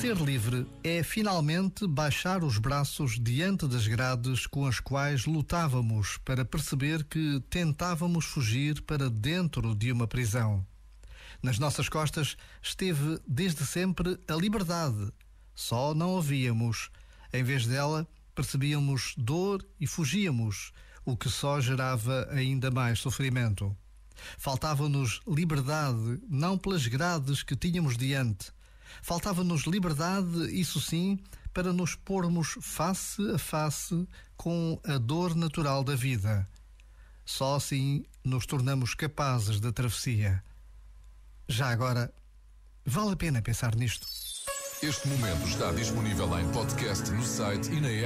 Ser livre é finalmente baixar os braços diante das grades com as quais lutávamos para perceber que tentávamos fugir para dentro de uma prisão. Nas nossas costas esteve desde sempre a liberdade. Só não a víamos. Em vez dela, percebíamos dor e fugíamos, o que só gerava ainda mais sofrimento. Faltava-nos liberdade, não pelas grades que tínhamos diante, Faltava-nos liberdade, isso sim, para nos pormos face a face com a dor natural da vida. Só assim nos tornamos capazes da travessia. Já agora, vale a pena pensar nisto. Este momento está disponível em podcast no site e na app.